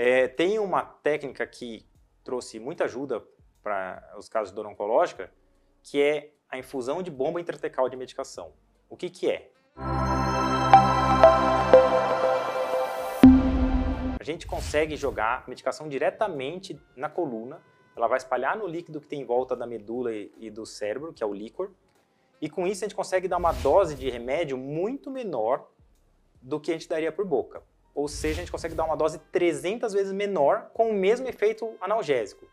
É, tem uma técnica que trouxe muita ajuda para os casos de dor oncológica, que é a infusão de bomba intratecal de medicação. O que, que é? A gente consegue jogar medicação diretamente na coluna, ela vai espalhar no líquido que tem em volta da medula e do cérebro, que é o líquor, e com isso a gente consegue dar uma dose de remédio muito menor do que a gente daria por boca. Ou seja, a gente consegue dar uma dose 300 vezes menor com o mesmo efeito analgésico.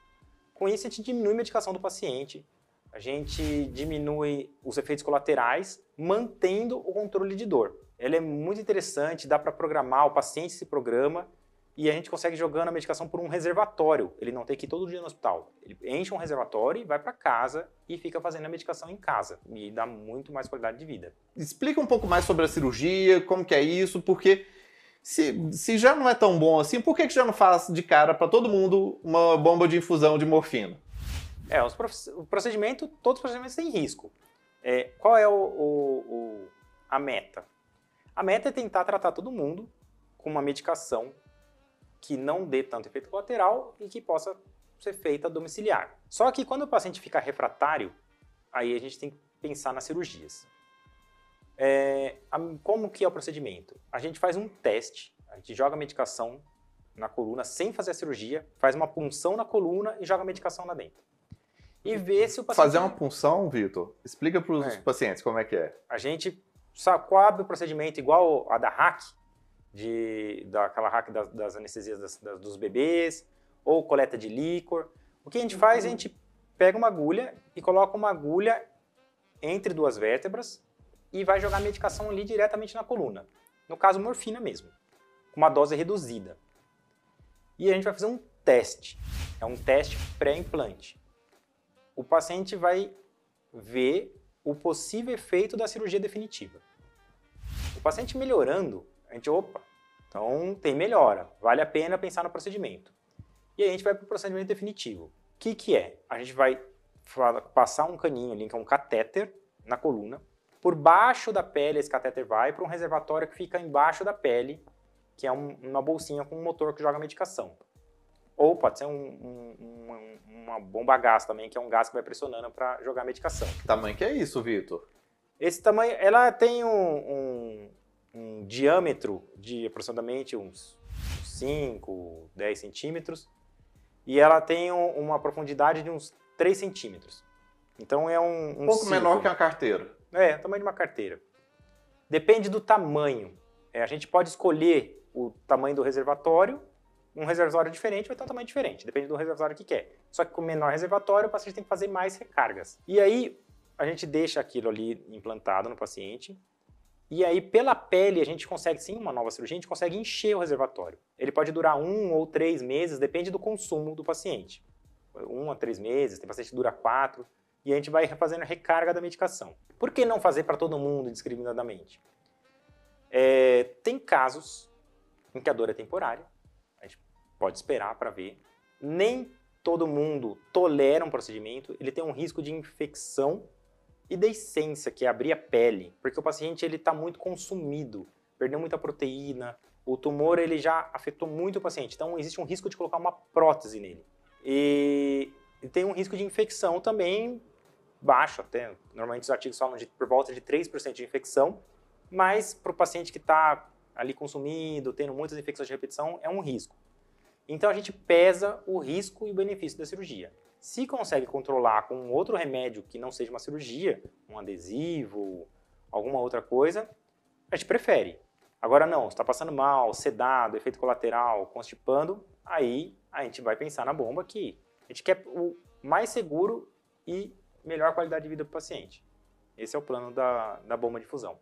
Com isso, a gente diminui a medicação do paciente, a gente diminui os efeitos colaterais, mantendo o controle de dor. Ela é muito interessante, dá para programar, o paciente se programa e a gente consegue jogando a medicação por um reservatório. Ele não tem que ir todo dia no hospital. Ele enche um reservatório vai para casa e fica fazendo a medicação em casa. E dá muito mais qualidade de vida. Explica um pouco mais sobre a cirurgia, como que é isso, porque se, se já não é tão bom assim, por que, que já não faz de cara para todo mundo uma bomba de infusão de morfina? É, os, o procedimento, todos os procedimentos têm risco. É, qual é o, o, o, a meta? A meta é tentar tratar todo mundo com uma medicação que não dê tanto efeito colateral e que possa ser feita domiciliar. Só que quando o paciente fica refratário, aí a gente tem que pensar nas cirurgias. É, como que é o procedimento? A gente faz um teste, a gente joga a medicação na coluna sem fazer a cirurgia, faz uma punção na coluna e joga a medicação lá dentro. E vê se o paciente... Fazer uma punção, Vitor? Explica para os é. pacientes como é que é. A gente sabe o procedimento igual a da hack, de, daquela hack das, das anestesias das, das, dos bebês, ou coleta de líquor. O que a gente faz, a gente pega uma agulha e coloca uma agulha entre duas vértebras e vai jogar a medicação ali diretamente na coluna. No caso, morfina mesmo, com uma dose reduzida. E a gente vai fazer um teste. É um teste pré-implante. O paciente vai ver o possível efeito da cirurgia definitiva. O paciente melhorando, a gente, opa, então tem melhora, vale a pena pensar no procedimento. E aí a gente vai para o procedimento definitivo. O que, que é? A gente vai passar um caninho ali, que é um catéter, na coluna. Por baixo da pele, esse catéter vai para um reservatório que fica embaixo da pele, que é um, uma bolsinha com um motor que joga medicação. Ou pode ser um, um, uma bomba gás também, que é um gás que vai pressionando para jogar medicação. Que tamanho que é isso, Vitor? Esse tamanho, ela tem um, um diâmetro de aproximadamente uns 5, 10 centímetros e ela tem um, uma profundidade de uns 3 centímetros. Então é um, um, um pouco círculo. menor que uma carteira. É, tamanho de uma carteira. Depende do tamanho. É, a gente pode escolher o tamanho do reservatório. Um reservatório diferente vai ter um tamanho diferente, depende do reservatório que quer. Só que com menor reservatório, o paciente tem que fazer mais recargas. E aí, a gente deixa aquilo ali implantado no paciente, e aí, pela pele, a gente consegue, sim, uma nova cirurgia, a gente consegue encher o reservatório. Ele pode durar um ou três meses, depende do consumo do paciente. Um a três meses, tem paciente que dura quatro, e a gente vai fazendo a recarga da medicação. Por que não fazer para todo mundo indiscriminadamente? É, tem casos em que a dor é temporária, a gente pode esperar para ver. Nem todo mundo tolera um procedimento, ele tem um risco de infecção e da essência, que é abrir a pele, porque o paciente ele está muito consumido, perdeu muita proteína, o tumor ele já afetou muito o paciente, então existe um risco de colocar uma prótese nele. E, e tem um risco de infecção também baixo, até normalmente os artigos falam de por volta de 3% de infecção, mas para o paciente que está ali consumindo, tendo muitas infecções de repetição, é um risco. Então a gente pesa o risco e o benefício da cirurgia. Se consegue controlar com outro remédio que não seja uma cirurgia, um adesivo, alguma outra coisa, a gente prefere. Agora não, está passando mal, sedado, efeito colateral, constipando, aí a gente vai pensar na bomba que a gente quer o mais seguro e melhor qualidade de vida para o paciente. Esse é o plano da, da bomba de fusão.